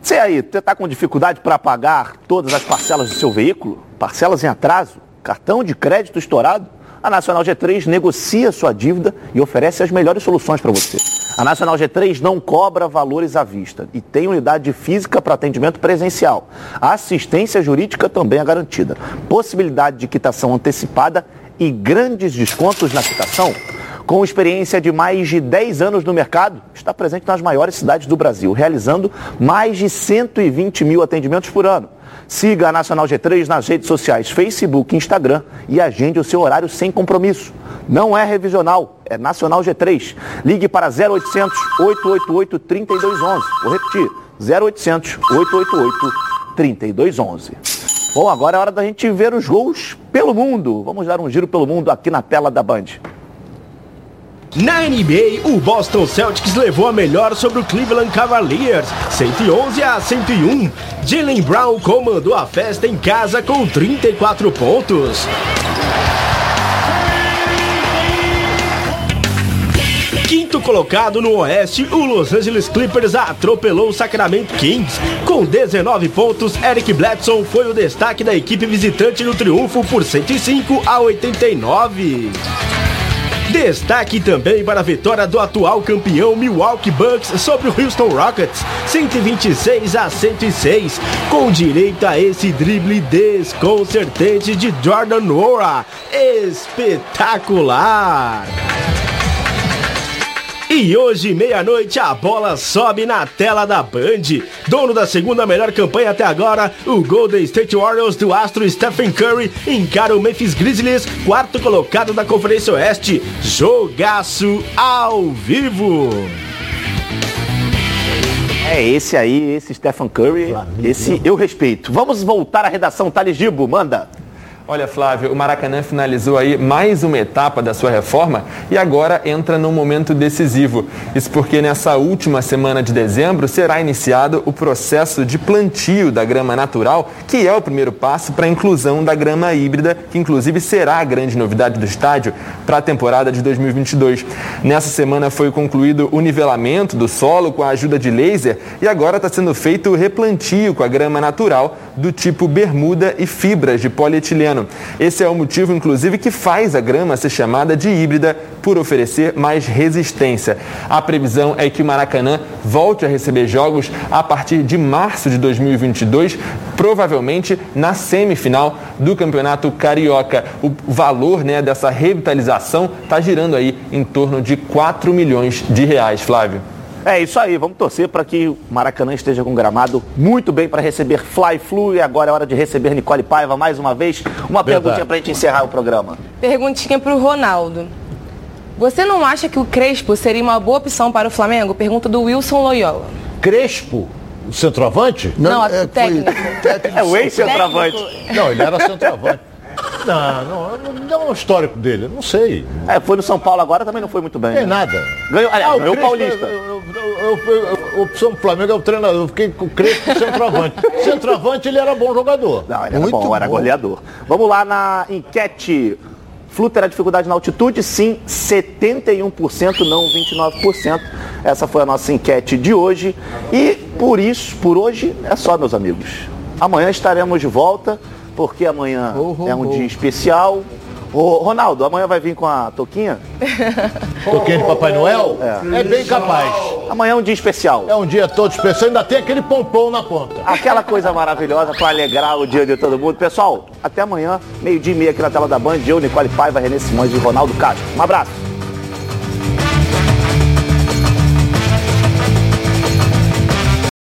Você aí, você está com dificuldade para pagar todas as parcelas do seu veículo? Parcelas em atraso? Cartão de crédito estourado? A Nacional G3 negocia sua dívida e oferece as melhores soluções para você. A Nacional G3 não cobra valores à vista e tem unidade física para atendimento presencial. A assistência jurídica também é garantida. Possibilidade de quitação antecipada e grandes descontos na quitação Com experiência de mais de 10 anos no mercado, está presente nas maiores cidades do Brasil, realizando mais de 120 mil atendimentos por ano. Siga a Nacional G3 nas redes sociais Facebook Instagram e agende o seu horário sem compromisso. Não é revisional, é Nacional G3. Ligue para 0800 888 3211. Vou repetir, 0800 888 3211. Bom, agora é hora da gente ver os gols pelo mundo. Vamos dar um giro pelo mundo aqui na tela da Band. Na NBA, o Boston Celtics levou a melhor sobre o Cleveland Cavaliers, 111 a 101. Jalen Brown comandou a festa em casa com 34 pontos. Quinto colocado no Oeste, o Los Angeles Clippers atropelou o Sacramento Kings. Com 19 pontos, Eric Bledson foi o destaque da equipe visitante no triunfo por 105 a 89. Destaque também para a vitória do atual campeão Milwaukee Bucks sobre o Houston Rockets, 126 a 106, com direito a esse drible desconcertante de Jordan Nora. Espetacular! E hoje, meia-noite, a bola sobe na tela da Band. Dono da segunda melhor campanha até agora, o Golden State Warriors do astro Stephen Curry encara o Memphis Grizzlies, quarto colocado da Conferência Oeste. Jogaço ao vivo. É esse aí, esse Stephen Curry, esse eu respeito. Vamos voltar à redação, Thales Gibo, manda. Olha, Flávio, o Maracanã finalizou aí mais uma etapa da sua reforma e agora entra num momento decisivo. Isso porque nessa última semana de dezembro será iniciado o processo de plantio da grama natural, que é o primeiro passo para a inclusão da grama híbrida, que inclusive será a grande novidade do estádio para a temporada de 2022. Nessa semana foi concluído o nivelamento do solo com a ajuda de laser e agora está sendo feito o replantio com a grama natural do tipo bermuda e fibras de polietileno. Esse é o motivo, inclusive, que faz a grama ser chamada de híbrida por oferecer mais resistência. A previsão é que o Maracanã volte a receber jogos a partir de março de 2022, provavelmente na semifinal do Campeonato Carioca. O valor né, dessa revitalização está girando aí em torno de 4 milhões de reais, Flávio. É isso aí, vamos torcer para que o Maracanã esteja com gramado muito bem para receber Fly Flu e agora é hora de receber Nicole Paiva mais uma vez. Uma Verdade. perguntinha para a gente encerrar o programa. Perguntinha para o Ronaldo. Você não acha que o Crespo seria uma boa opção para o Flamengo? Pergunta do Wilson Loyola. Crespo, o centroavante? Não, o técnico. É o ex-centroavante. Não, ele era centroavante. Não, não, não dá um histórico dele, não sei. É, foi no São Paulo agora, também não foi muito bem. Tem né? nada. Ganhou, aliás, Ah, o ganhou o Paulista. eu- eu- eu- opção do Flamengo é o treinador. Eu fiquei com o Crespo centroavante. centroavante ele era bom jogador. Não, ele era bom, era goleador. Vamos lá na enquete. Flu terá dificuldade na altitude? Sim, 71%, não 29%. Essa foi a nossa enquete de hoje. E por isso, por hoje, é só, meus amigos. Amanhã estaremos de volta, porque amanhã é um dia especial. Ô, Ronaldo, amanhã vai vir com a Toquinha? Toquinha de Papai Noel? É bem capaz. Amanhã é um dia especial. É um dia todo especial, ainda tem aquele pompom na ponta. Aquela coisa maravilhosa para alegrar o dia de todo mundo. Pessoal, até amanhã, meio-dia e meia aqui na tela da Band. Eu, Nicole Paiva, Renê Simões e Ronaldo Castro. Um abraço.